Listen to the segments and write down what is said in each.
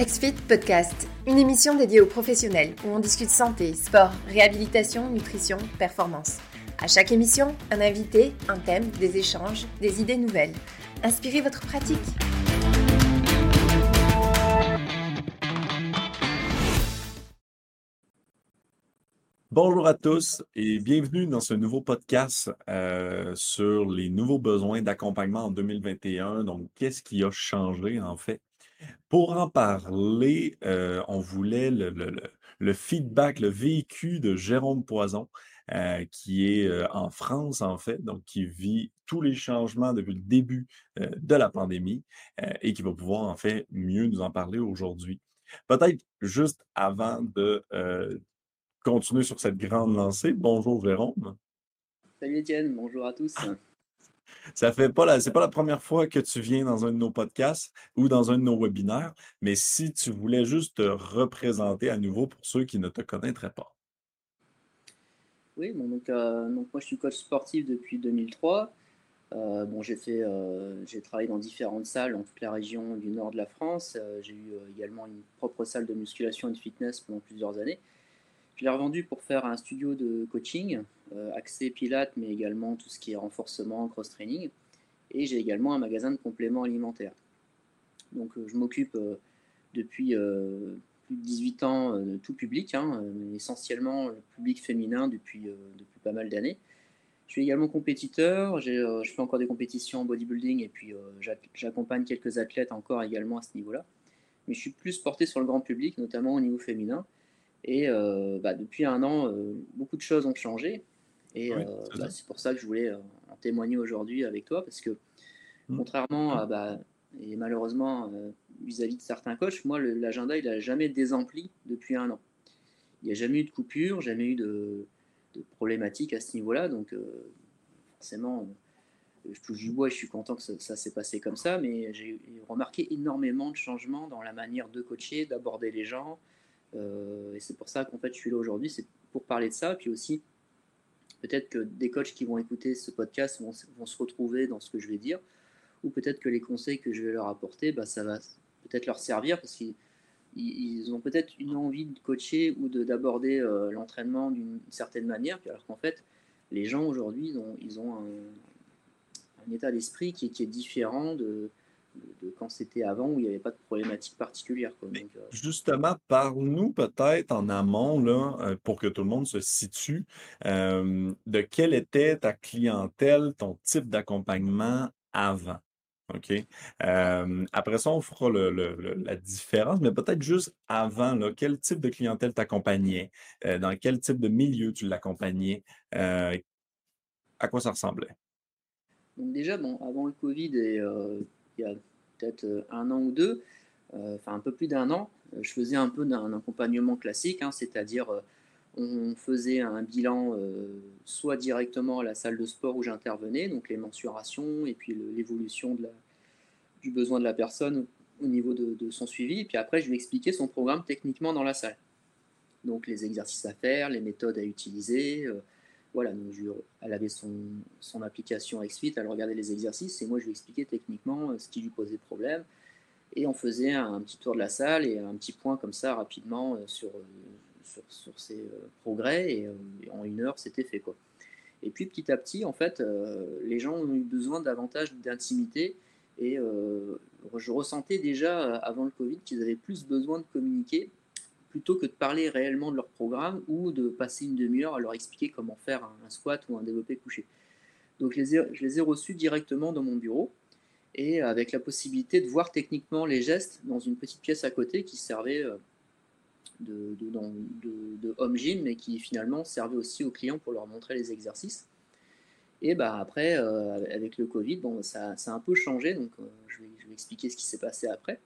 XFIT Podcast, une émission dédiée aux professionnels où on discute santé, sport, réhabilitation, nutrition, performance. À chaque émission, un invité, un thème, des échanges, des idées nouvelles. Inspirez votre pratique. Bonjour à tous et bienvenue dans ce nouveau podcast euh, sur les nouveaux besoins d'accompagnement en 2021. Donc, qu'est-ce qui a changé en fait? Pour en parler, euh, on voulait le, feedback, le vécu de Jérôme Poison, euh, qui est euh, en France, en fait, donc qui vit tous les changements depuis le début de la pandémie et qui va pouvoir, en fait, mieux nous en parler aujourd'hui. Peut-être juste avant de continuer sur cette grande lancée, bonjour Jérôme. Salut Étienne, bonjour à tous. Ça fait pas la, c'est pas la première fois que tu viens dans un de nos podcasts ou dans un de nos webinaires, mais si tu voulais juste te représenter à nouveau pour ceux qui ne te connaîtraient pas. Oui, bon, donc, euh, donc, moi je suis coach sportif depuis 2003. Euh, bon, j'ai fait, euh, j'ai travaillé dans différentes salles dans toute la région du nord de la France. j'ai eu également une propre salle de musculation et de fitness pendant plusieurs années. Je l'ai revendu pour faire un studio de coaching, euh, accès pilates, mais également tout ce qui est renforcement, cross-training. Et j'ai également un magasin de compléments alimentaires. Donc euh, je m'occupe euh, depuis plus de 18 ans de tout public, hein, essentiellement le public féminin depuis, depuis pas mal d'années. Je suis également compétiteur, je fais encore des compétitions en bodybuilding et puis j'accompagne quelques athlètes encore également à ce niveau-là. Mais je suis plus porté sur le grand public, notamment au niveau féminin. Et euh, bah, depuis un an, euh, beaucoup de choses ont changé. Et euh, bah, c'est pour ça que je voulais en témoigner aujourd'hui avec toi, parce que mmh. contrairement à, bah, et malheureusement, vis-à-vis de certains coachs, moi, l'agenda, il n'a jamais désempli depuis un an. Il n'y a jamais eu de coupure, jamais eu de, de problématique à ce niveau-là. Donc, forcément, je touche du bois et je suis content que ça, ça s'est passé comme ça, mais j'ai remarqué énormément de changements dans la manière de coacher, d'aborder les gens, euh, et c'est pour ça qu'en fait, je suis là aujourd'hui, c'est pour parler de ça. Puis aussi, peut-être que des coachs qui vont écouter ce podcast vont, se retrouver dans ce que je vais dire, ou peut-être que les conseils que je vais leur apporter, bah, ça va peut-être leur servir parce qu'ils ont peut-être une envie de coacher ou d'aborder euh, l'entraînement d'une certaine manière, alors qu'en fait, les gens aujourd'hui, ils ont, ils ont un, état d'esprit qui, qui, est différent de, de quand c'était avant où il n'y avait pas de problématique particulière. Euh, justement, parle-nous peut-être en amont, là, euh, pour que tout le monde se situe, euh, de quelle était ta clientèle, ton type d'accompagnement avant. OK? après ça, on fera la différence, mais peut-être juste avant, là, quel type de clientèle t'accompagnait? dans quel type de milieu tu l'accompagnais? à quoi ça ressemblait? Donc déjà, bon, avant le Covid et il y a peut-être euh, un an ou deux, euh, enfin un peu plus d'un an, euh, je faisais un peu d'un accompagnement classique, hein, c'est-à-dire on faisait un bilan soit directement à la salle de sport où j'intervenais, donc les mensurations et puis l'évolution du besoin de la personne au niveau de, son suivi. Et puis après, je lui expliquais son programme techniquement dans la salle. Donc les exercices à faire, les méthodes à utiliser, voilà, elle avait son, son application XFIT, elle regardait les exercices et moi je lui expliquais techniquement euh, ce qui lui posait problème. Et on faisait un, petit tour de la salle et un petit point comme ça rapidement euh, sur, euh, sur, ses progrès et, en une heure c'était fait. Quoi. Et puis petit à petit, en fait, les gens ont eu besoin davantage d'intimité et je ressentais déjà avant le Covid qu'ils avaient plus besoin de communiquer plutôt que de parler réellement de leur programme ou de passer une demi-heure à leur expliquer comment faire un, squat ou un développé couché. Donc je les, ai, reçus directement dans mon bureau et avec la possibilité de voir techniquement les gestes dans une petite pièce à côté qui servait euh, de, home gym mais qui finalement servait aussi aux clients pour leur montrer les exercices. Et bah après, euh, avec le Covid, bon, ça, ça, a un peu changé, donc euh, je, vais, expliquer ce qui s'est passé après.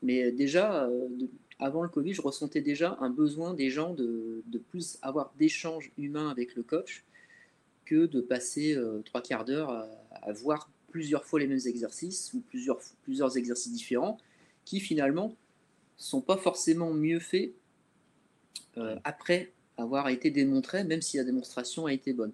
Mais déjà, avant le Covid, je ressentais déjà un besoin des gens de, plus avoir d'échanges humains avec le coach que de passer euh, trois quarts d'heure à, voir plusieurs fois les mêmes exercices ou plusieurs, plusieurs exercices différents qui finalement sont pas forcément mieux faits euh, après avoir été démontrés, même si la démonstration a été bonne.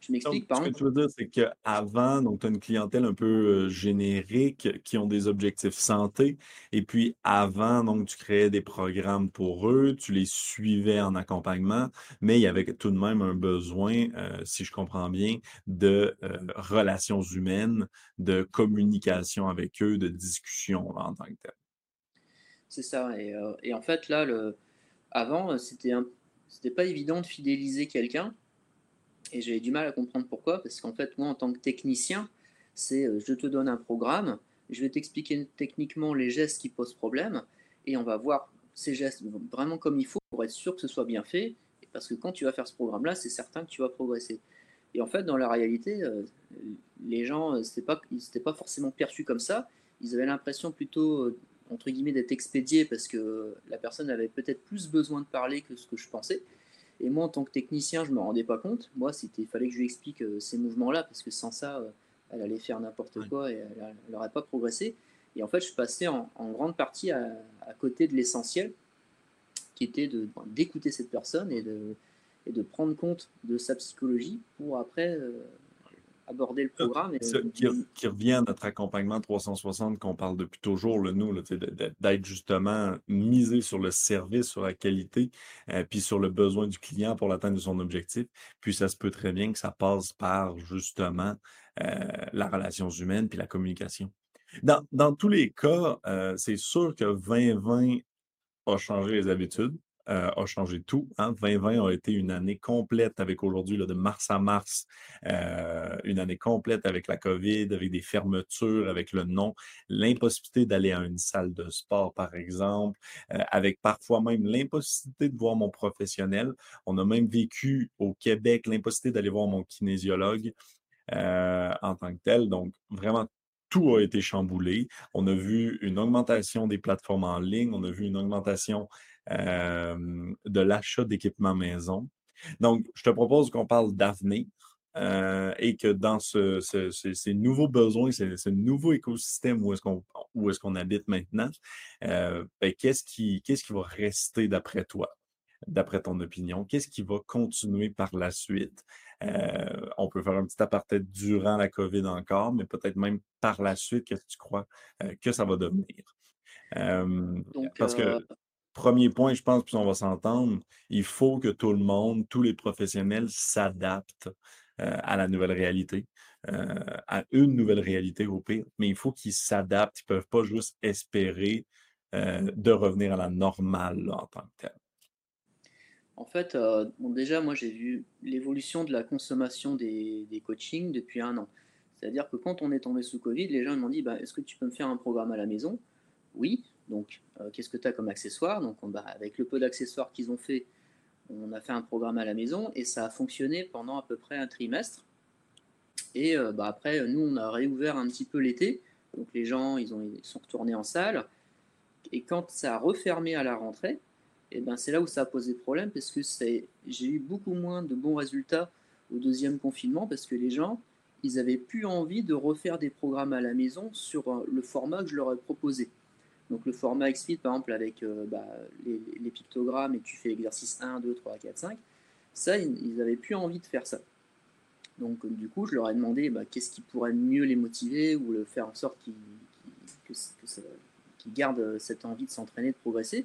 Je m'explique, par Ce que tu veux dire, c'est qu'avant, tu as une clientèle un peu euh, générique qui ont des objectifs santé. Et puis avant, donc tu créais des programmes pour eux, tu les suivais en accompagnement, mais il y avait tout de même un besoin, euh, si je comprends bien, de euh, relations humaines, de communication avec eux, de discussion en tant que tel. C'est ça. Et, et, en fait, là, le... avant, c'était un... c'était pas évident de fidéliser quelqu'un et j'avais du mal à comprendre pourquoi, parce qu'en fait, moi, en tant que technicien, c'est euh, je te donne un programme, je vais t'expliquer techniquement les gestes qui posent problème, et on va voir ces gestes vraiment comme il faut pour être sûr que ce soit bien fait, parce que quand tu vas faire ce programme-là, c'est certain que tu vas progresser. Et en fait, dans la réalité, euh, les gens, euh, ils pas forcément perçus comme ça. Ils avaient l'impression plutôt, entre guillemets, d'être expédiés parce que la personne avait peut-être plus besoin de parler que ce que je pensais. Et moi, en tant que technicien, je ne me rendais pas compte. Moi, il fallait que je lui explique euh, ces mouvements-là, parce que sans ça, euh, elle allait faire n'importe quoi et elle n'aurait pas progressé. Et en fait, je passais en, grande partie à, côté de l'essentiel, qui était d'écouter cette personne et de, et de prendre compte de sa psychologie pour après euh, aborder le programme. qui, revient à notre accompagnement 360 qu'on parle depuis toujours, le nous, d'être justement misé sur le service, sur la qualité, euh, puis sur le besoin du client pour l'atteinte de son objectif. Puis ça se peut très bien que ça passe par justement euh, la relation humaine puis la communication. Dans, tous les cas, euh, c'est sûr que 2020 a changé les habitudes. Euh, a changé tout. Hein. 2020 a été une année complète avec aujourd'hui, de mars à mars, euh, une année complète avec la COVID, avec des fermetures, avec le non, l'impossibilité d'aller à une salle de sport, par exemple, euh, avec parfois même l'impossibilité de voir mon professionnel. On a même vécu au Québec l'impossibilité d'aller voir mon kinésiologue. en tant que tel. Donc, vraiment, tout a été chamboulé. On a vu une augmentation des plateformes en ligne, on a vu une augmentation de l'achat d'équipements maison. Donc, je te propose qu'on parle d'avenir. Euh, et que dans ce, ces nouveaux besoins, ce, nouveau écosystème où est-ce qu'on est qu'on habite maintenant, euh, ben, qu'est-ce qui, qu'est-ce qui va rester d'après toi, d'après ton opinion? Qu'est-ce qui va continuer par la suite? on peut faire un petit aparté durant la COVID encore, mais peut-être même par la suite, qu'est-ce que tu crois que ça va devenir? parce que premier point, je pense, puis on va s'entendre, il faut que tout le monde, tous les professionnels s'adaptent euh, à la nouvelle réalité, euh, à une nouvelle réalité au pire, mais il faut qu'ils s'adaptent. Ils ne peuvent pas juste espérer euh, de revenir à la normale en tant que tel. En fait, déjà, moi, j'ai vu l'évolution de la consommation des, coachings depuis un an. C'est-à-dire que quand on est tombé sous Covid, les gens m'ont dit bah, Est-ce que tu peux me faire un programme à la maison? Oui. Donc, euh, qu'est-ce que tu as comme accessoires Donc, bah, avec le peu d'accessoires qu'ils ont fait, on a fait un programme à la maison et ça a fonctionné pendant à peu près un trimestre. Et euh, bah, après, nous, on a réouvert un petit peu l'été. Donc, les gens, ils, ont, ils sont retournés en salle. Et quand ça a refermé à la rentrée, eh ben, c'est là où ça a posé problème parce que j'ai eu beaucoup moins de bons résultats au deuxième confinement parce que les gens, ils avaient plus envie de refaire des programmes à la maison sur euh, le format que je leur ai proposé. Donc le format XFIT, par exemple, avec euh, bah, les, pictogrammes et tu fais exercice 1, 2, 3, 4, 5, ça, ils n'avaient plus envie de faire ça. Donc euh, du coup, je leur ai demandé bah, qu'est-ce qui pourrait mieux les motiver ou le faire en sorte qu'ils gardent cette envie de s'entraîner, de progresser.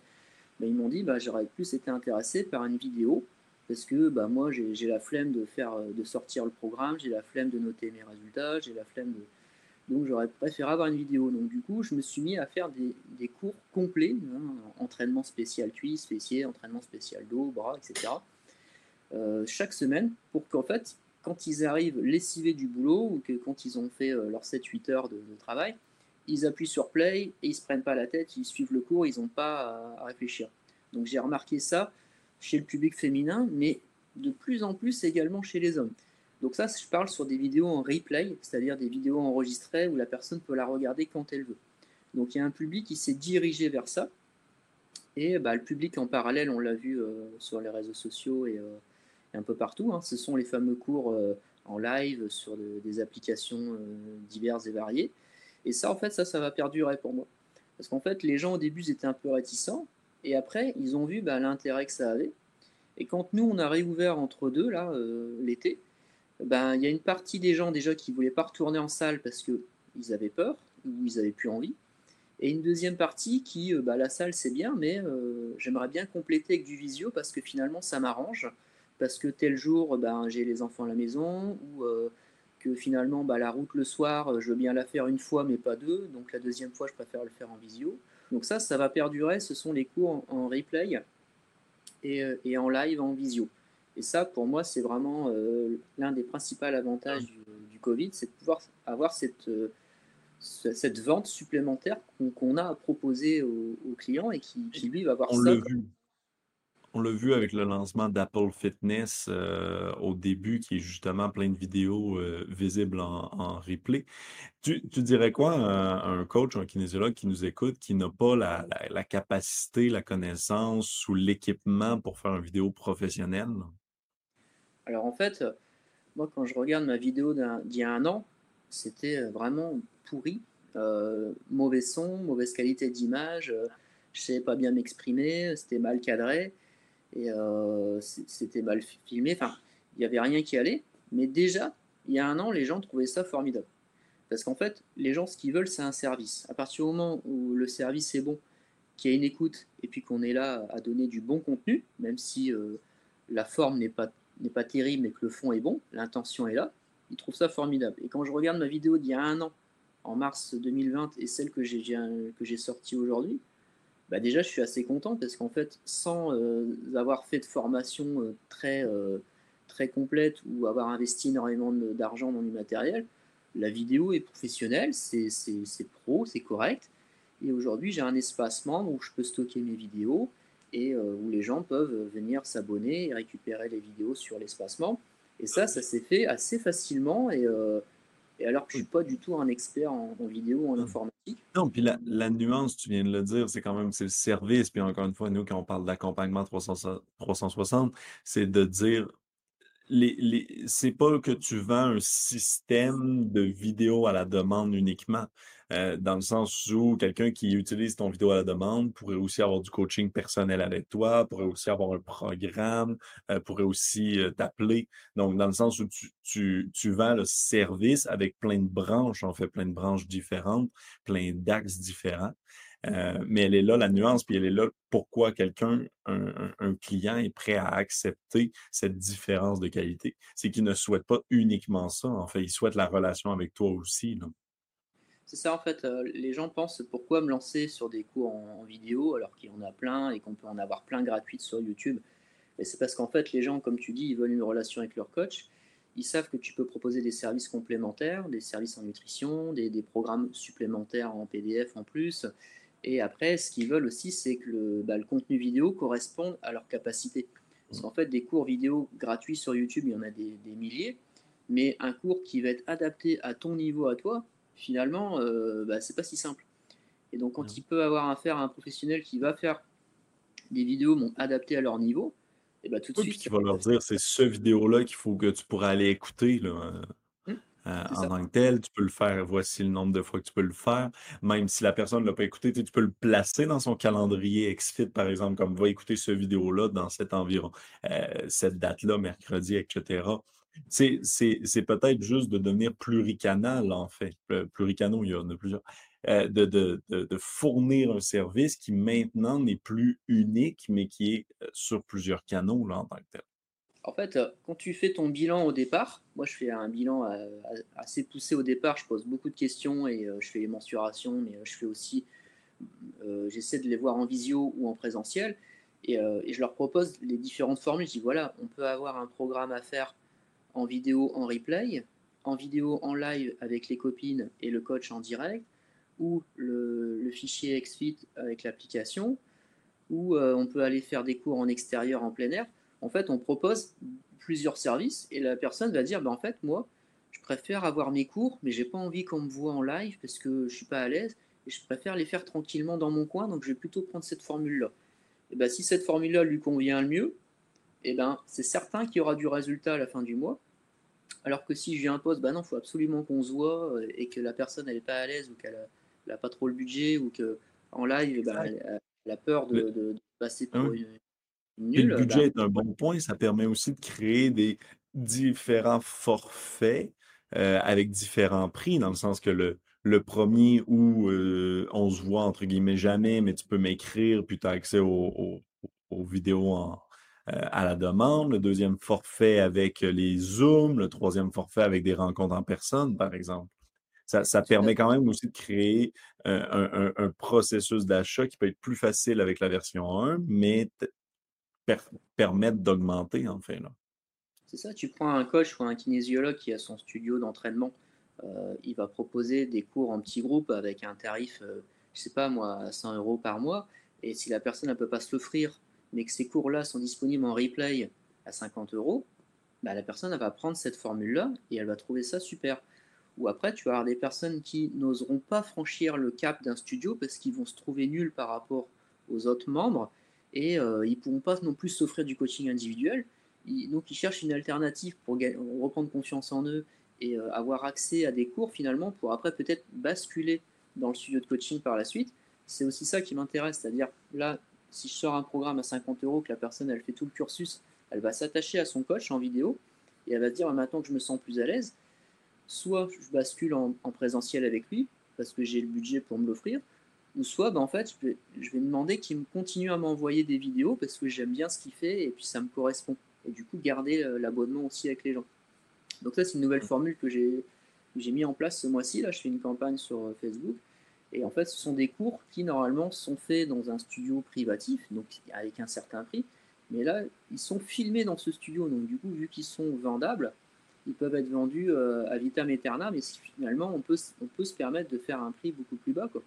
Bah, ils m'ont dit bah, j'aurais plus été intéressé par une vidéo parce que bah, moi j'ai la flemme de, faire, de sortir le programme, j'ai la flemme de noter mes résultats, j'ai la flemme de, donc j'aurais préféré avoir une vidéo. Donc du coup, je me suis mis à faire des, cours complets, hein, entraînement spécial cuisse, fessier, entraînement spécial dos, bras, etc. Euh, chaque semaine pour qu'en fait, quand ils arrivent lessivés du boulot ou que quand ils ont fait euh, leurs 7-8 heures de, travail, ils appuient sur play et ils se prennent pas la tête, ils suivent le cours, ils n'ont pas à réfléchir. Donc j'ai remarqué ça chez le public féminin, mais de plus en plus également chez les hommes. Donc ça, je parle sur des vidéos en replay, c'est-à-dire des vidéos enregistrées où la personne peut la regarder quand elle veut. Donc il y a un public qui s'est dirigé vers ça. Et bah, le public en parallèle, on l'a vu euh, sur les réseaux sociaux et, euh, un peu partout, hein. ce sont les fameux cours euh, en live sur des applications diverses et variées. Et ça, en fait, ça, ça va perdurer pour moi. Parce qu'en fait, les gens au début étaient un peu réticents, et après, ils ont vu bah, l'intérêt que ça avait. Et quand nous, on a réouvert entre deux, là, l'été, Ben, il y a une partie des gens déjà qui voulaient pas retourner en salle parce qu'ils avaient peur ou ils avaient plus envie. Et une deuxième partie qui, bah, la salle c'est bien, mais euh, j'aimerais bien compléter avec du visio parce que finalement ça m'arrange. Parce que tel jour, ben, j'ai les enfants à la maison ou euh, que finalement bah, la route le soir, je veux bien la faire une fois mais pas deux. Donc la deuxième fois, je préfère le faire en visio. Donc ça, ça va perdurer. Ce sont les cours en, replay et, en live en visio. Et ça, pour moi, c'est vraiment l'un des principaux avantages du, du Covid, c'est de pouvoir avoir cette cette vente supplémentaire qu'on a à proposer aux, clients et qui, lui va avoir On vu. On l'a vu avec le lancement d'Apple Fitness euh, au début, qui est justement plein de vidéos euh, visibles en, replay. Tu, dirais quoi à un coach, un kinésiologue qui nous écoute, qui n'a pas la, la, capacité, la connaissance ou l'équipement pour faire une vidéo professionnelle? Alors en fait, moi quand je regarde ma vidéo d'il y a un an, c'était vraiment pourri, euh, mauvais son, mauvaise qualité d'image, euh, je savais pas bien m'exprimer, c'était mal cadré et euh, c'était mal filmé. Enfin, il n'y avait rien qui allait. Mais déjà, il y a un an, les gens trouvaient ça formidable. Parce qu'en fait, les gens, ce qu'ils veulent, c'est un service. À partir du moment où le service est bon, qu'il y a une écoute, et puis qu'on est là à donner du bon contenu, même si la forme n'est pas, n'est pas terrible, mais que le fond est bon, l'intention est là, ils trouvent ça formidable. Et quand je regarde ma vidéo d'il y a un an, en mars 2020 et celle que j'ai sortie aujourd'hui, bah déjà je suis assez content parce qu'en fait sans euh, avoir fait de formation euh, très euh, très complète ou avoir investi énormément d'argent dans du matériel, la vidéo est professionnelle, c'est pro, c'est correct. Et aujourd'hui j'ai un espace membre où je peux stocker mes vidéos et où les gens peuvent venir s'abonner et récupérer les vidéos sur l'espace membre. Et ça, ça s'est fait assez facilement et et alors que je ne suis pas du tout un expert en, vidéo ou en informatique. Non, puis la, la, nuance, tu viens de le dire, c'est quand même c'est le service. Puis encore une fois, nous, quand on parle d'accompagnement 360, c'est de dire c'est pas que tu vends un système de vidéo à la demande uniquement. Euh, dans le sens où quelqu'un qui utilise ton vidéo à la demande pourrait aussi avoir du coaching personnel avec toi, pourrait aussi avoir un programme, euh, pourrait aussi euh, t'appeler. Donc, dans le sens où tu, tu, tu, vends le service avec plein de branches, on fait plein de branches différentes, plein d'axes différents. Mais elle est là, la nuance, puis elle est là pourquoi quelqu'un, un, client est prêt à accepter cette différence de qualité. C'est qu'il ne souhaite pas uniquement ça, en fait, il souhaite la relation avec toi aussi. C'est ça en fait, euh, les gens pensent pourquoi me lancer sur des cours en, vidéo alors qu'il y en a plein et qu'on peut en avoir plein gratuites sur YouTube. Et c'est parce qu'en fait les gens, comme tu dis, ils veulent une relation avec leur coach. Ils savent que tu peux proposer des services complémentaires, des services en nutrition, des, programmes supplémentaires en PDF en plus. Et après, ce qu'ils veulent aussi, c'est que le, bah, le, contenu vidéo corresponde à leur capacité. Parce qu'en fait, des cours vidéo gratuits sur YouTube, il y en a des, des milliers. Mais un cours qui va être adapté à ton niveau à toi, finalement, euh, bah, c'est pas si simple. Et donc, quand il peut avoir affaire à un professionnel qui va faire des vidéos adaptées à leur niveau, et bah, tout de suite. Qui va leur dire c'est ce vidéo-là qu'il faut que tu pourras aller écouter. Là, hum, euh, en tant que tel, tu peux le faire, voici le nombre de fois que tu peux le faire. Même si la personne ne l'a pas écouté, tu peux le placer dans son calendrier XFIT, par exemple, comme va écouter ce vidéo-là dans cet environ, euh, cette date-là, mercredi, etc. C'est peut-être juste de devenir pluricanal, en fait. Pluricanaux, il y en a plusieurs. Euh, de, de, de, fournir un service qui maintenant n'est plus unique, mais qui est euh, sur plusieurs canaux là, en tant que tel. En fait, euh, quand tu fais ton bilan au départ, moi je fais un bilan assez poussé au départ, je pose beaucoup de questions et je fais les mensurations, mais je fais aussi, j'essaie de les voir en visio ou en présentiel, et, je leur propose les différentes formules. Je dis voilà, on peut avoir un programme à faire en vidéo en replay, en vidéo en live avec les copines et le coach en direct, ou le, fichier XFIT avec l'application, ou euh, on peut aller faire des cours en extérieur, en plein air. En fait, on propose plusieurs services et la personne va dire, bah, en fait, moi, je préfère avoir mes cours, mais j'ai pas envie qu'on me voit en live parce que je suis pas à l'aise et je préfère les faire tranquillement dans mon coin, donc je vais plutôt prendre cette formule-là. Et ben, si cette formule-là lui convient le mieux, eh ben, c'est certain qu'il y aura du résultat à la fin du mois. Alors que si je lui impose, bah non, il faut absolument qu'on se voit euh, et que la personne n'est pas à l'aise ou qu'elle n'a pas trop le budget ou qu'en live, bah, elle, a peur de, passer pour une, nulle. le budget est un bon point, ça permet aussi de créer des, différents forfaits avec différents prix, dans le sens que le, le premier où on se voit entre guillemets jamais, mais tu peux m'écrire, puis tu as accès aux, vidéos à la demande. Le deuxième forfait avec les Zooms. Le troisième forfait avec des rencontres en personne, par exemple. Ça, permet quand même aussi de créer un, processus d'achat qui peut être plus facile avec la version 1, mais permettre d'augmenter, en fait. C'est ça, tu prends un coach ou un kinésiologue qui a son studio d'entraînement, euh, il va proposer des cours en petits groupes avec un tarif, je euh, je sais pas moi, 100 euros par mois, et si la personne ne peut pas se l'offrir, mais que ces cours-là sont disponibles en replay à 50 euros, bah, la personne va prendre cette formule-là et elle va trouver ça super. Ou après, tu vas avoir des personnes qui n'oseront pas franchir le cap d'un studio parce qu'ils vont se trouver nuls par rapport aux autres membres et euh, ils ne pourront pas non plus s'offrir du coaching individuel. donc, ils cherchent une alternative pour reprendre confiance en eux et euh, avoir accès à des cours finalement pour après peut-être basculer dans le studio de coaching par la suite. C'est aussi ça qui m'intéresse, c'est-à-dire là, si je sors un programme à 50 euros, que la personne elle fait tout le cursus, elle va s'attacher à son coach en vidéo et elle va se dire maintenant que je me sens plus à l'aise, soit je bascule en, présentiel avec lui parce que j'ai le budget pour me l'offrir, ou soit bah, en fait je vais, je vais demander qu'il me continue à m'envoyer des vidéos parce que j'aime bien ce qu'il fait et puis ça me correspond. Et du coup garder euh, l'abonnement aussi avec les gens. Donc ça c'est une nouvelle formule que j'ai j'ai mis en place ce mois-ci. Là je fais une campagne sur euh, Facebook. Et en fait, ce sont des cours qui normalement sont faits dans un studio privatif, donc avec un certain prix. Mais là, ils sont filmés dans ce studio. Donc du coup, vu qu'ils sont vendables, ils peuvent être vendus euh, à vitam aeternam, mais finalement, on peut, on peut se permettre de faire un prix beaucoup plus bas. Quoi.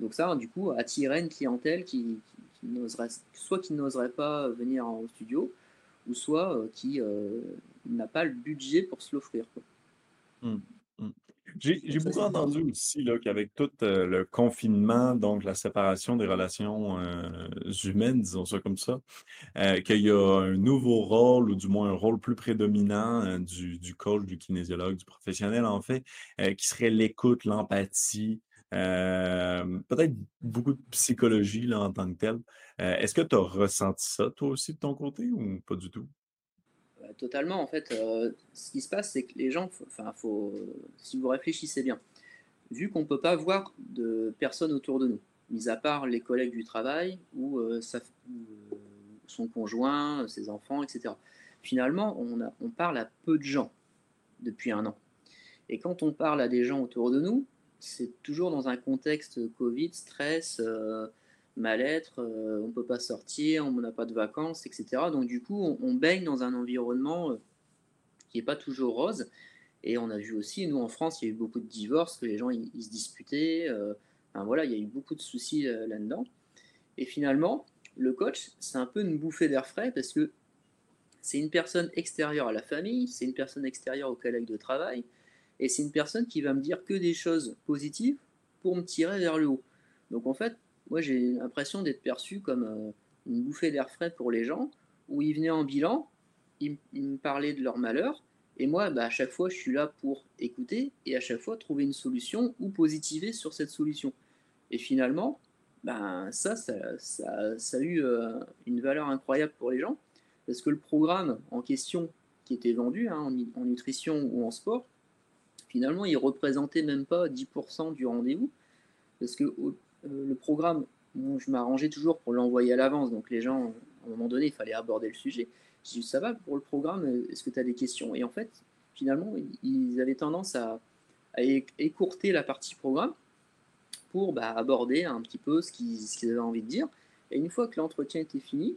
Donc ça, du coup, attirer une clientèle qui, n'oserait, soit qui n'oserait pas venir en studio, ou soit euh, qui euh, n'a pas le budget pour se l'offrir. Mmh. J'ai beaucoup entendu aussi qu'avec tout euh, le confinement, donc la séparation des relations humaines, disons ça comme ça, qu'il y a un nouveau rôle, ou du moins un rôle plus prédominant du, du coach, du kinésiologue, du professionnel en fait, qui serait l'écoute, l'empathie, peut-être beaucoup de psychologie là, en tant que tel. Est-ce que tu as ressenti ça toi aussi de ton côté ou pas du tout? totalement. En fait, euh, ce qui se passe, c'est que les gens, enfin, faut, si vous réfléchissez bien, vu qu'on ne peut pas voir de personnes autour de nous, mis à part les collègues du travail ou euh, son conjoint, ses enfants, etc. Finalement, on, a, on parle à peu de gens depuis un an. Et quand on parle à des gens autour de nous, c'est toujours dans un contexte Covid, stress, euh, mal-être, euh, on ne peut pas sortir, on n'a pas de vacances, etc. Donc du coup, on, baigne dans un environnement euh, qui n'est pas toujours rose. Et on a vu aussi, nous en France, il y a eu beaucoup de divorces, que les gens ils, se disputaient. Voilà, il y a eu beaucoup de soucis là-dedans. Et finalement, le coach, c'est un peu une bouffée d'air frais parce que c'est une personne extérieure à la famille, c'est une personne extérieure aux collègues de travail, et c'est une personne qui va me dire que des choses positives pour me tirer vers le haut. Donc en fait, moi j'ai l'impression d'être perçu comme euh, une bouffée d'air frais pour les gens, où ils venaient en bilan, ils, me parlaient de leur malheur, et moi bah, à chaque fois je suis là pour écouter et à chaque fois trouver une solution ou positiver sur cette solution. Et finalement, ben, ça, ça, ça, a eu euh, une valeur incroyable pour les gens, parce que le programme en question qui était vendu hein, en, en, nutrition ou en sport, finalement, il représentait même pas 10% du rendez-vous, parce que euh, le programme, je m'arrangeais toujours pour l'envoyer à l'avance, donc les gens, à un moment donné, il fallait aborder le sujet. J'ai dit, ça va pour le programme, est-ce que tu as des questions? Et en fait, finalement, ils avaient tendance à, écourter la partie programme pour bah, aborder un petit peu ce qu'ils avaient envie de dire. Et une fois que l'entretien était fini,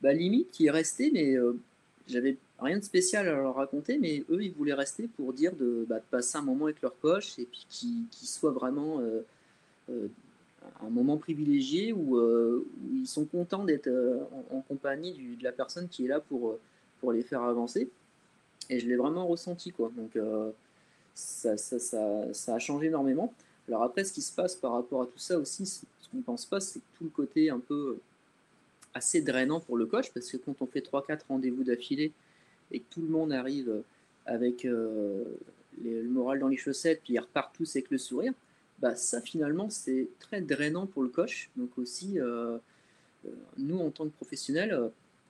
bah, limite, ils restaient, mais euh, j'avais rien de spécial à leur raconter, mais eux, ils voulaient rester pour dire de, bah, passer un moment avec leur coach et puis qu'ils soient vraiment euh, un moment privilégié où, euh, ils sont contents d'être euh, en, compagnie de la personne qui est là pour, euh, pour les faire avancer. Et je l'ai vraiment ressenti. Quoi. Donc ça, ça, ça, ça, a changé énormément. Alors après, ce qui se passe par rapport à tout ça aussi, ce qu'on ne pense pas, c'est tout le côté un peu assez drainant pour le coach, parce que quand on fait 3-4 rendez-vous d'affilée et que tout le monde arrive avec le moral dans les chaussettes, puis ils repartent tous avec le sourire, bah, ça finalement c'est très drainant pour le coach. Donc aussi, euh, euh, nous en tant que professionnels, euh,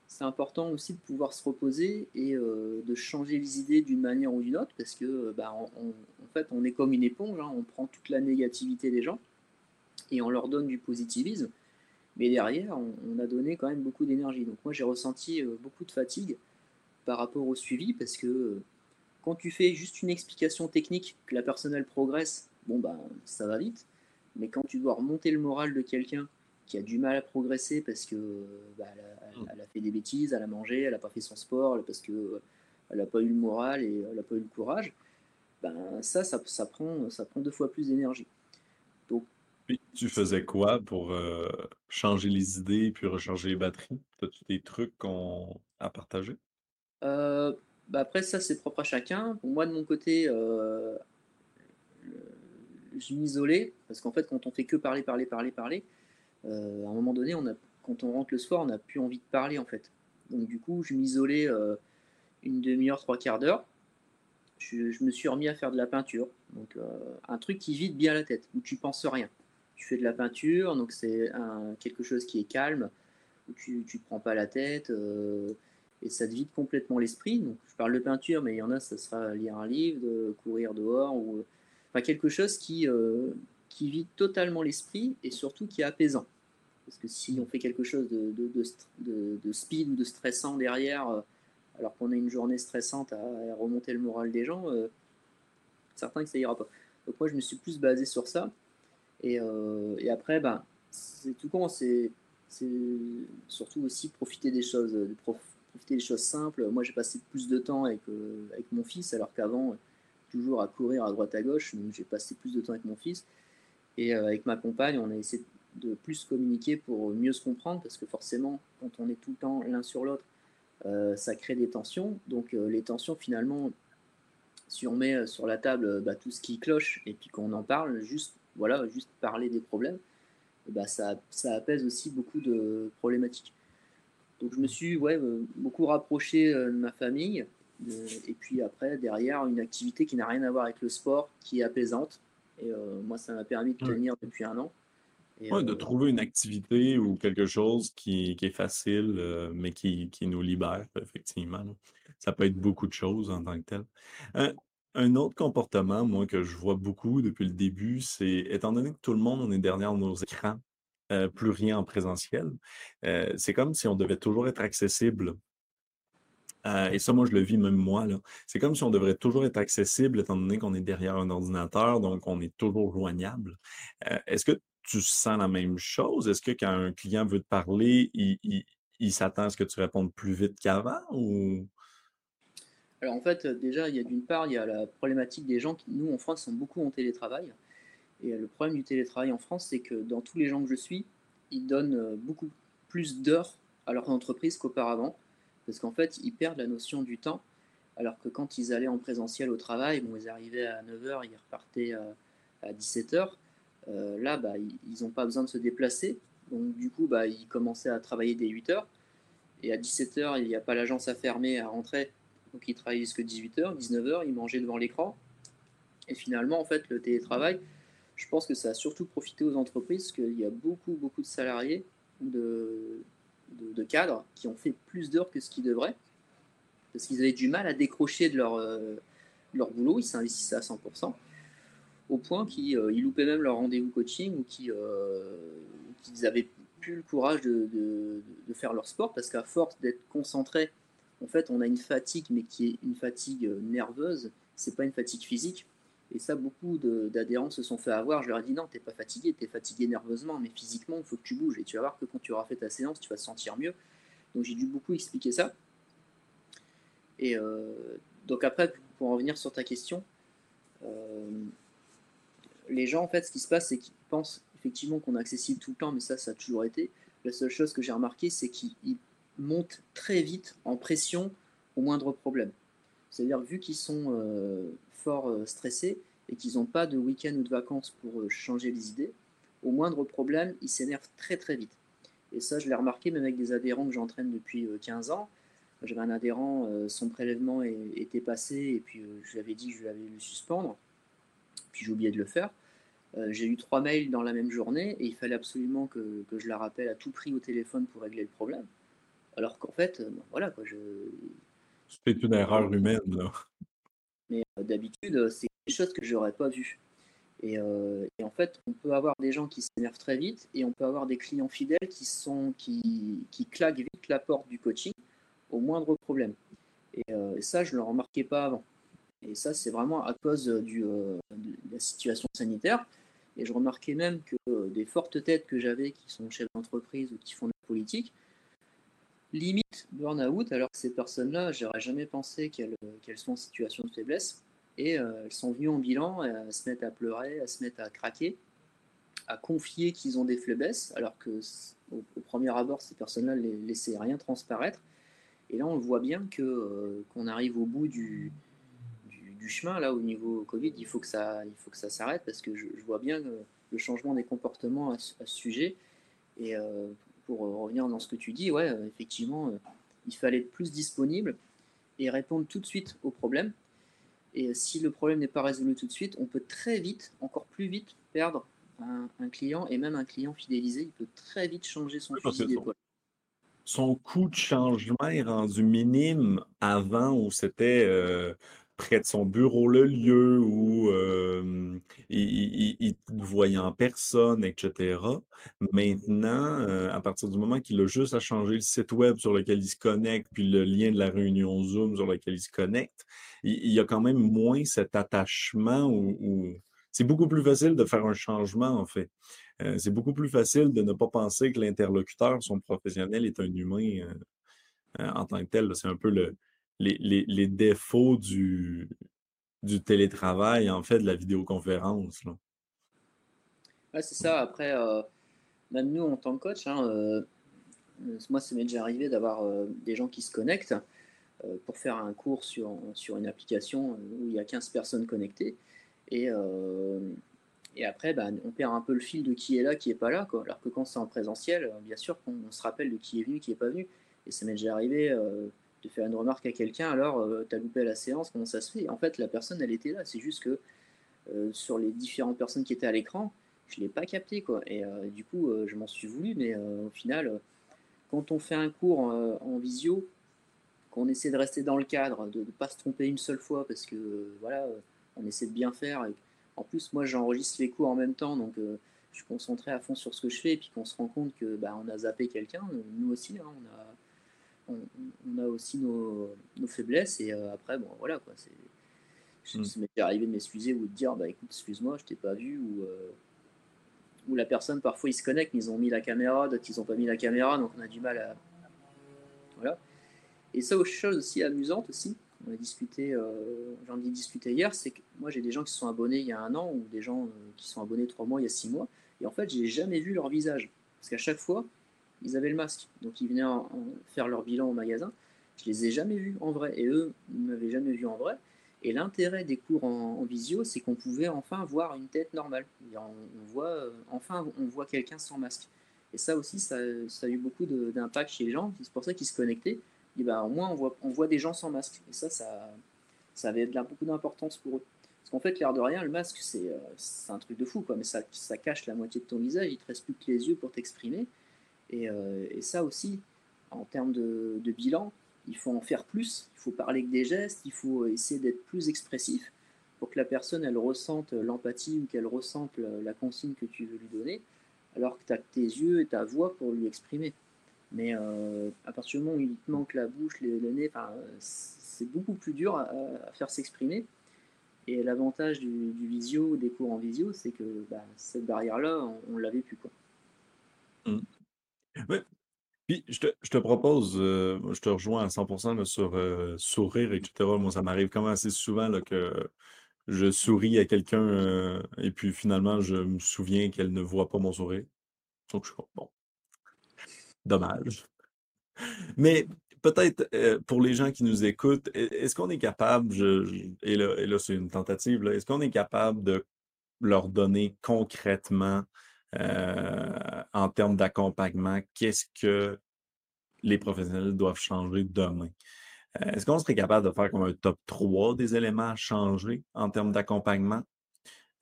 c'est important aussi de pouvoir se reposer et de changer les idées d'une manière ou d'une autre, parce que bah, en fait, on est comme une éponge, hein. on prend toute la négativité des gens et on leur donne du positivisme. Mais derrière, on, a donné quand même beaucoup d'énergie. Donc moi, j'ai ressenti beaucoup de fatigue par rapport au suivi, parce que quand tu fais juste une explication technique, que la personne elle progresse, bon bah ça va vite. Mais quand tu dois remonter le moral de quelqu'un qui a du mal à progresser parce que bah, mm. elle, a, fait des bêtises, elle a mangé, elle n'a pas fait son sport, parce que elle n'a pas eu le moral et elle n'a pas eu le courage, ben ça, ça, prend, ça prend deux fois plus d'énergie. Donc, tu faisais quoi pour euh, changer les idées puis recharger les batteries? As-tu des trucs à partager? Euh, bah après, ça, c'est propre à chacun. Pour moi, de mon côté, euh, je m'isolais parce qu'en fait, quand on fait que parler, parler, parler, parler, euh, à un moment donné, on a, quand on rentre le soir, on n'a plus envie de parler en fait. Donc, du coup, je m'isolais une demi-heure, trois quarts d'heure. Je, me suis remis à faire de la peinture. Donc, un truc qui vide bien la tête, où tu penses rien. Tu fais de la peinture, donc c'est quelque chose qui est calme, où tu ne prends pas la tête et ça te vide complètement l'esprit. Donc, je parle de peinture, mais il y en a, ça sera lire un livre, de courir dehors, ou enfin, quelque chose qui, euh, qui vide totalement l'esprit et surtout qui est apaisant. Parce que si on fait quelque chose de, de, de, speed ou de stressant derrière, euh, alors qu'on a une journée stressante à, remonter le moral des gens, euh, certain que ça ira pas. Donc moi, je me suis plus basé sur ça. Et, et après, ben, c'est tout con, c'est surtout aussi profiter des choses, de profiter des choses simples. Moi, j'ai passé plus de temps avec, euh, avec mon fils, alors qu'avant, toujours à courir à droite à gauche. Donc, j'ai passé plus de temps avec mon fils. Et euh, avec ma compagne, on a essayé de plus communiquer pour mieux se comprendre, parce que forcément, quand on est tout le temps l'un sur l'autre, euh, ça crée des tensions. Donc, les tensions, finalement, si on met sur la table bah, tout ce qui cloche et puis qu'on en parle, juste, voilà, juste parler des problèmes, bah, ça, ça apaise aussi beaucoup de problématiques. Donc je me suis ouais, euh, beaucoup rapproché euh, de ma famille. et puis après, derrière, une activité qui n'a rien à voir avec le sport, qui est apaisante. Et euh, moi, ça m'a permis de tenir depuis un an. Et, de trouver une activité ou quelque chose qui, qui est facile, mais qui, qui, nous libère, effectivement. Ça peut être beaucoup de choses en tant que tel. un autre comportement, moi, que je vois beaucoup depuis le début, c'est, étant donné que tout le monde, on est derrière nos écrans, plus rien en présentiel. c'est comme si on devait toujours être accessible. et ça, moi, je le vis même moi. C'est comme si on devrait toujours être accessible étant donné qu'on est derrière un ordinateur, donc on est toujours joignable. Est-ce que tu sens la même chose? Est-ce que quand un client veut te parler, il, s'attend à ce que tu répondes plus vite qu'avant. Alors en fait, déjà, il y a d'une part, il y a la problématique des gens qui, nous, en France, sont beaucoup en télétravail. Et euh, le problème du télétravail en France, c'est que dans tous les gens que je suis, ils donnent euh, beaucoup plus d'heures à leur entreprise qu'auparavant, parce qu'en fait, ils perdent la notion du temps, alors que quand ils allaient en présentiel au travail, ils arrivaient à 9h, ils repartaient à, 17h. Euh, là, bah, ils n'ont pas besoin de se déplacer, donc du coup, bah, ils commençaient à travailler dès 8h, et à 17h, il n'y a pas l'agence à fermer, à rentrer, donc ils travaillaient jusqu'à 18h, 19h, ils mangeaient devant l'écran, et finalement, en fait, le télétravail, je pense que ça a surtout profité aux entreprises, qu'il y a beaucoup, beaucoup de salariés, de, cadres, qui ont fait plus d'heures que ce qu'ils devraient, parce qu'ils avaient du mal à décrocher de leur, euh, leur boulot, ils s'investissaient à 100%, au point qu'ils euh, loupaient même leur rendez-vous coaching, ou euh, qu'ils n'avaient plus le courage de, de, faire leur sport, parce qu'à force d'être concentrés, en fait, on a une fatigue, mais qui est une fatigue nerveuse, c'est pas une fatigue physique. Et ça, beaucoup d'adhérents se sont fait avoir. Je leur ai dit non, t'es pas fatigué, t'es fatigué nerveusement, mais physiquement, il faut que tu bouges. Et tu vas voir que quand tu auras fait ta séance, tu vas te sentir mieux. Donc j'ai dû beaucoup expliquer ça. Et euh, donc après, pour en revenir sur ta question, euh, les gens, en fait, ce qui se passe, c'est qu'ils pensent effectivement qu'on est accessible tout le temps, mais ça, ça a toujours été. La seule chose que j'ai remarqué, c'est qu'ils montent très vite en pression au moindre problème. C'est-à-dire, vu qu'ils sont euh, fort euh, stressés et qu'ils n'ont pas de week-end ou de vacances pour euh, changer les idées, au moindre problème, ils s'énervent très très vite. Et ça, je l'ai remarqué même avec des adhérents que j'entraîne depuis 15 ans. J'avais un adhérent, son prélèvement était passé et puis je lui avais dit que je l'avais le suspendre. Puis j'ai oublié de le faire. j'ai eu trois mails dans la même journée et il fallait absolument que, que, je la rappelle à tout prix au téléphone pour régler le problème. Alors qu'en fait, voilà quoi, je. C'est une erreur humaine, là. Mais d'habitude, c'est des choses que j'aurais pas vues. Et, en fait, on peut avoir des gens qui s'énervent très vite et on peut avoir des clients fidèles qui, sont, claquent vite la porte du coaching au moindre problème. Et, ça, je ne le remarquais pas avant. Et ça, c'est vraiment à cause de la situation sanitaire. Et je remarquais même que des fortes têtes que j'avais qui sont chefs d'entreprise ou qui font de la politique, limite burn-out, alors que ces personnes-là, j'aurais jamais pensé qu'elles sont en situation de faiblesse. Et euh, elles sont venues en bilan à se mettre à pleurer, à se mettre à craquer, à confier qu'ils ont des faiblesses, alors que au, premier abord, ces personnes-là ne laissaient rien transparaître. Et là, on voit bien que euh, qu'on arrive au bout du, du, chemin, là, au niveau Covid, il faut que ça, il faut que ça s'arrête, parce que je, vois bien le changement des comportements à, ce sujet. Et euh, pour revenir dans ce que tu dis, ouais, effectivement, il fallait être plus disponible et répondre tout de suite aux problèmes et si le problème n'est pas résolu tout de suite, on peut très vite, encore plus vite, perdre un, client et même un client fidélisé, il peut très vite changer son fusil d'épaule. Son coût de changement est rendu minime avant où c'était euh, près de son bureau le lieu où euh, il, te voyait en personne, etc. Maintenant, euh, à partir du moment qu'il a juste à changer le site web sur lequel il se connecte, puis le lien de la réunion Zoom sur lequel il se connecte, il, y a quand même moins cet attachement où, c'est beaucoup plus facile de faire un changement, en fait. Euh, c'est beaucoup plus facile de ne pas penser que l'interlocuteur, son professionnel, est un humain en tant que tel. C'est un peu le, les, défauts du, télétravail, en fait, de la vidéoconférence. C'est ça. Après, euh, même nous, en tant que coach, hein, euh, moi, ça m'est déjà arrivé d'avoir euh, des gens qui se connectent pour faire un cours sur, une application où il y a 15 personnes connectées. Et, après, bah, on perd un peu le fil de qui est là, qui n'est pas là. Alors que quand c'est en présentiel, bien sûr qu'on se rappelle de qui est venu, qui n'est pas venu. Et ça m'est déjà arrivé faire une remarque à quelqu'un, alors euh, tu as loupé la séance, comment ça se fait? En fait, la personne, elle était là. C'est juste que euh, sur les différentes personnes qui étaient à l'écran, je l'ai pas capté. Quoi. Et euh, du coup, je m'en suis voulu, mais au final, quand on fait un cours en, visio, qu'on essaie de rester dans le cadre, de ne pas se tromper une seule fois, parce que voilà, on essaie de bien faire. en plus, moi, j'enregistre les cours en même temps, donc je suis concentré à fond sur ce que je fais, et puis qu'on se rend compte que bah, on a zappé quelqu'un, nous aussi, hein, on a on, a aussi nos, faiblesses et euh, après, bon, voilà quoi. C'est, je, mm. m'est arrivé de m'excuser ou de dire, bah écoute, excuse-moi, je t'ai pas vu ou euh, ou la personne parfois ils se connectent, mais ils ont mis la caméra, d'autres ils ont pas mis la caméra, donc on a du mal à voilà. Et ça, autre chose aussi amusante aussi, on a discuté, euh, j'en ai discuté hier, c'est que moi j'ai des gens qui se sont abonnés il y a un an ou des gens qui sont abonnés trois mois, il y a six mois, et en fait j'ai jamais vu leur visage parce qu'à chaque fois ils avaient le masque. Donc ils venaient faire leur bilan au magasin. Je les ai jamais vus en vrai. Et eux ne m'avaient jamais vu en vrai. Et l'intérêt des cours en, visio, c'est qu'on pouvait enfin voir une tête normale. On, voit, euh, enfin, on voit quelqu'un sans masque. Et ça aussi, ça, a eu beaucoup d'impact chez les gens. C'est pour ça qu'ils se connectaient. Et ben, au moins, on voit, on voit des gens sans masque. Et ça, ça, avait beaucoup d'importance pour eux. Parce qu'en fait, l'air de rien, le masque, c'est euh, un truc de fou. Quoi. Mais ça, ça cache la moitié de ton visage. Il te reste plus que les yeux pour t'exprimer. Euh, et, ça aussi, en termes de, bilan, il faut en faire plus, il faut parler que des gestes, il faut essayer d'être plus expressif pour que la personne elle ressente l'empathie ou qu'elle ressente la consigne que tu veux lui donner, alors que tu as tes yeux et ta voix pour lui exprimer. Mais euh, à partir du moment où il te manque la bouche, le, nez, c'est beaucoup plus dur à, faire s'exprimer. Et l'avantage du, visio, des cours en visio, c'est que bah, cette barrière-là, on, ne l'avait plus. Oui. Puis je te, je te propose, euh, je te rejoins à 100% sur euh, sourire, etc. Moi, ça m'arrive quand même assez souvent là, que je souris à quelqu'un euh, et puis finalement, je me souviens qu'elle ne voit pas mon sourire. Donc, je suis bon. Dommage. Mais peut-être pour les gens qui nous écoutent, est-ce qu'on est capable, je, et là, et là c'est une tentative, est-ce qu'on est capable de leur donner concrètement euh, en termes d'accompagnement, qu'est-ce que les professionnels doivent changer demain? Euh, est-ce qu'on serait capable de faire comme un top 3 des éléments à changer en termes d'accompagnement?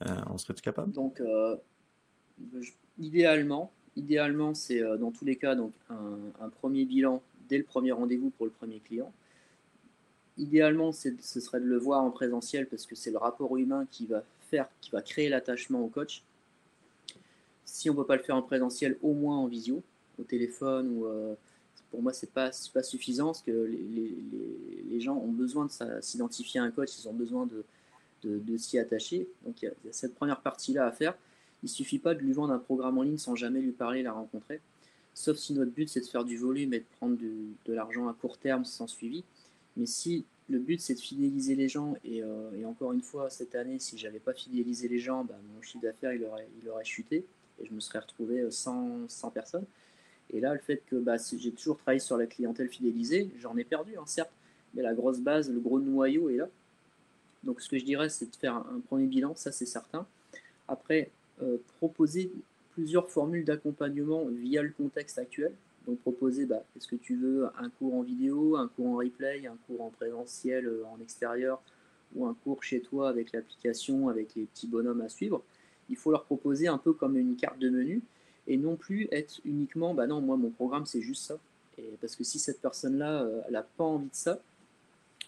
Euh, on serait-tu capable? Donc, idéalement, idéalement c'est dans tous les cas donc un, premier bilan dès le premier rendez-vous pour le premier client. Idéalement, ce serait de le voir en présentiel parce que c'est le rapport humain qui va faire, qui va créer l'attachement au coach. Si on ne peut pas le faire en présentiel, au moins en visio, au téléphone ou euh, pour moi, c'est pas, pas suffisant parce que les, les, gens ont besoin de s'identifier à un coach, ils ont besoin de, de, s'y attacher. Donc il y, a, cette première partie-là à faire. Il suffit pas de lui vendre un programme en ligne sans jamais lui parler, la rencontrer. Sauf si notre but c'est de faire du volume et de prendre de l'argent à court terme sans suivi. Mais si le but c'est de fidéliser les gens, et, euh, encore une fois, cette année, si j'avais pas fidélisé les gens, bah, mon chiffre d'affaires il aurait, il aurait chuté et je me serais retrouvé sans, sans personnes. Et là, le fait que bah, j'ai toujours travaillé sur la clientèle fidélisée, j'en ai perdu, hein, certes, mais la grosse base, le gros noyau est là. Donc ce que je dirais, c'est de faire un, premier bilan, ça c'est certain. Après, euh, proposer plusieurs formules d'accompagnement via le contexte actuel. Donc proposer, bah, est-ce que tu veux un cours en vidéo, un cours en replay, un cours en présentiel euh, en extérieur, ou un cours chez toi avec l'application, avec les petits bonhommes à suivre? Il faut leur proposer un peu comme une carte de menu et non plus être uniquement, bah non, moi mon programme c'est juste ça. Parce que si cette personne-là, euh, elle n'a pas envie de ça,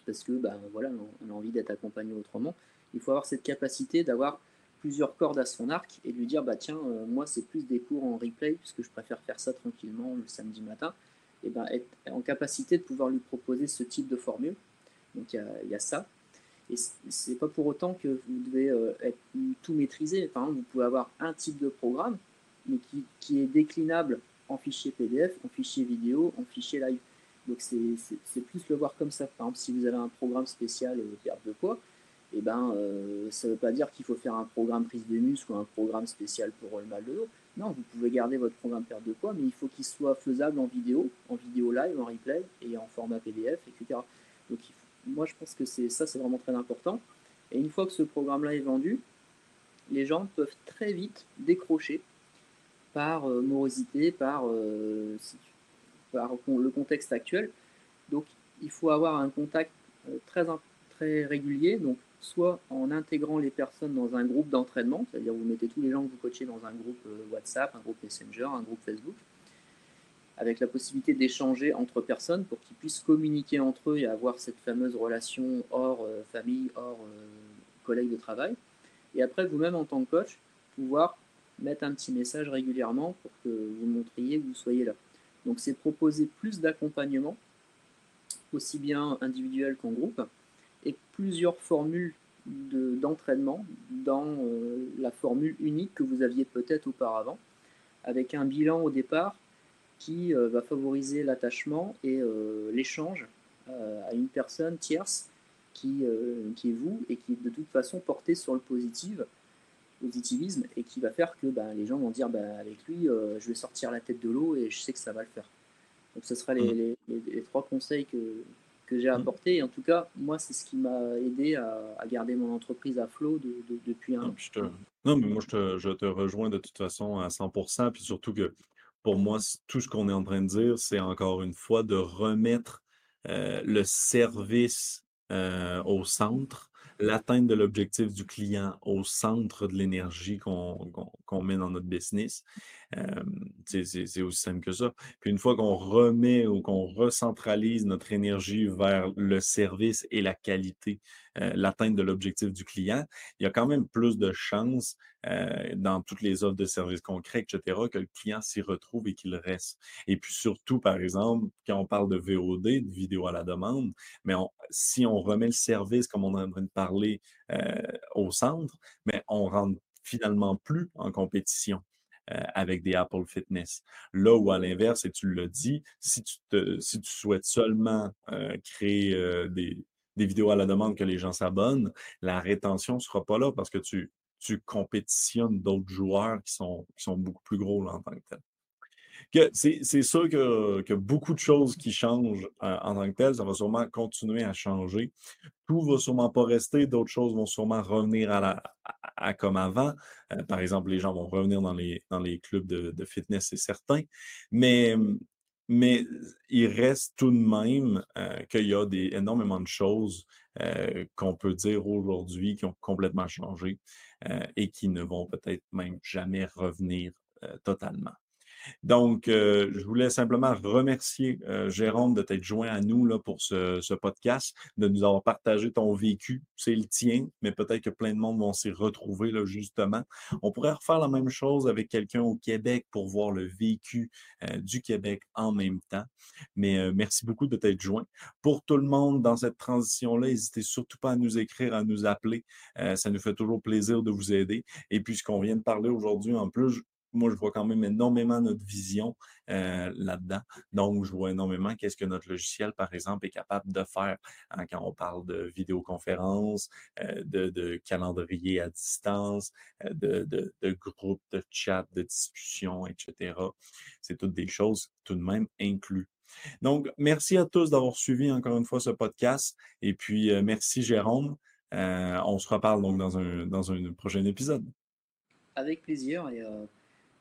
parce que bah, voilà, elle a envie d'être accompagnée autrement, il faut avoir cette capacité d'avoir plusieurs cordes à son arc et lui dire bah tiens euh, moi c'est plus des cours en replay puisque je préfère faire ça tranquillement le samedi matin. Et ben être en capacité de pouvoir lui proposer ce type de formule. Donc il y, a ça et c'est pas pour autant que vous devez euh, être tout maîtriser par exemple vous pouvez avoir un type de programme mais qui, qui est déclinable en fichier PDF, en fichier vidéo, en fichier live. Donc c'est plus le voir comme ça. Par exemple, si vous avez un programme spécial euh, perte de poids, eh ben, euh, ça ne veut pas dire qu'il faut faire un programme prise de muscle ou un programme spécial pour le mal de dos. Non, vous pouvez garder votre programme perte de poids, mais il faut qu'il soit faisable en vidéo, en vidéo live, en replay et en format PDF, etc. Donc moi, je pense que ça, c'est vraiment très important. Et une fois que ce programme-là est vendu, les gens peuvent très vite décrocher par euh, morosité, par, euh, le contexte actuel. Donc il faut avoir un contact euh, très, très régulier, donc soit en intégrant les personnes dans un groupe d'entraînement, c'est-à-dire vous mettez tous les gens que vous coachez dans un groupe WhatsApp, un groupe Messenger, un groupe Facebook, avec la possibilité d'échanger entre personnes pour qu'ils puissent communiquer entre eux et avoir cette fameuse relation hors famille, hors collègue de travail. Et après, vous-même en tant que coach, pouvoir mettre un petit message régulièrement pour que vous montriez que vous soyez là. Donc c'est proposer plus d'accompagnement, aussi bien individuel qu'en groupe, et plusieurs formules d'entraînement dans euh, la formule unique que vous aviez peut-être auparavant, avec un bilan au départ qui euh, va favoriser l'attachement et euh, l'échange à une personne tierce qui, qui est vous et qui est de toute façon portée sur le positif positivisme et qui va faire que bah, les gens vont dire bah, avec lui, euh, je vais sortir la tête de l'eau et je sais que ça va le faire. Donc ce sera les, mm. les, trois conseils que, que j'ai mm. apportés. Et en tout cas, moi, c'est ce qui m'a aidé à, à, garder mon entreprise à flot de, depuis un an. Non, mais moi, je te, je te, rejoins de toute façon à 100%. Puis surtout que pour moi, tout ce qu'on est en train de dire, c'est encore une fois de remettre euh, le service euh, au centre l'atteinte de l'objectif du client au centre de l'énergie qu'on met dans notre business. c'est aussi simple que ça. Puis une fois qu'on remet ou qu'on recentralise notre énergie vers le service et la qualité, euh, l'atteinte de l'objectif du client, il y a quand même plus de chances euh, dans toutes les offres de services concrets, etc., que le client s'y retrouve et qu'il reste. Et puis surtout, par exemple, quand on parle de VOD, de vidéo à la demande, mais si on remet le service, comme on est en train de parler, euh, au centre, mais on rentre finalement plus en compétition. avec des Apple Fitness. Là où à l'inverse, et tu l'as dit, si tu, te, si tu souhaites seulement créer des, des vidéos à la demande que les gens s'abonnent, la rétention ne sera pas là parce que tu, tu compétitionnes d'autres joueurs qui sont, qui sont beaucoup plus gros en tant que tel. C'est sûr que, que, beaucoup de choses qui changent euh, en tant que tel, ça va sûrement continuer à changer. Tout ne va sûrement pas rester, d'autres choses vont sûrement revenir à, la, à, comme avant. Euh, par exemple, les gens vont revenir dans les, dans les clubs de, de fitness, c'est certain. Mais mais il reste tout de même euh, qu'il y a des, énormément de choses euh, qu'on peut dire aujourd'hui qui ont complètement changé euh, et qui ne vont peut-être même jamais revenir totalement. Donc, euh, je voulais simplement remercier euh, Jérôme de t'être joint à nous pour ce, podcast, de nous avoir partagé ton vécu. C'est le tien, mais peut-être que plein de monde vont s'y retrouver, là, justement. On pourrait refaire la même chose avec quelqu'un au Québec pour voir le vécu euh, du Québec en même temps. Mais merci beaucoup de t'être joint. Pour tout le monde dans cette transition-là, n'hésitez surtout pas à nous écrire, à nous appeler. ça nous fait toujours plaisir de vous aider. Et puis, ce qu'on vient de parler aujourd'hui, en plus, moi, je vois quand même énormément notre vision euh, là-dedans. Donc, je vois énormément qu'est-ce que notre logiciel, par exemple, est capable de faire hein, quand on parle de vidéoconférence, euh, de, calendrier à distance, euh, de, de, de groupes de chat, de discussion, etc. C'est toutes des choses tout de même inclus. Donc, merci à tous d'avoir suivi encore une fois ce podcast. Et puis, merci Jérôme. on se reparle donc dans un, dans un prochain épisode. Avec plaisir. Et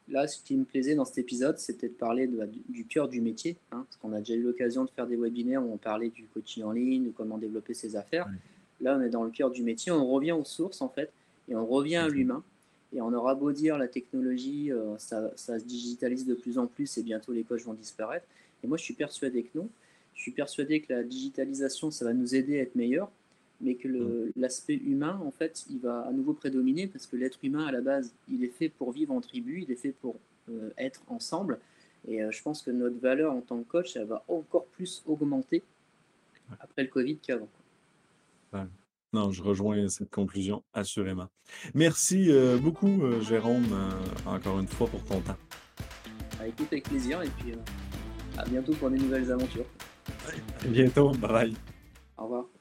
Là, ce qui me plaisait dans cet épisode, c'était de parler du cœur du métier, hein, parce qu'on a déjà eu l'occasion de faire des webinaires où on parlait du coaching en ligne, de comment développer ses affaires. Là, on est dans le cœur du métier, on revient aux sources en fait, et on revient à l'humain. Et on aura beau dire la technologie, euh, ça, se digitalise de plus en plus et bientôt les coachs vont disparaître. Et moi, je suis persuadé que non. Je suis persuadé que la digitalisation, ça va nous aider à être meilleurs mais que mm. l'aspect humain, en fait, il va à nouveau prédominer parce que l'être humain, à la base, il est fait pour vivre en tribu, il est fait pour euh, être ensemble. Et euh, je pense que notre valeur en tant que coach, elle va encore plus augmenter après le Covid qu'avant. Non, je rejoins cette conclusion, assurément. Merci euh, beaucoup, Jérôme, encore une fois pour ton temps. Bah, écoute, avec plaisir, et puis à bientôt pour des nouvelles aventures. À bientôt, bye bye. Au revoir.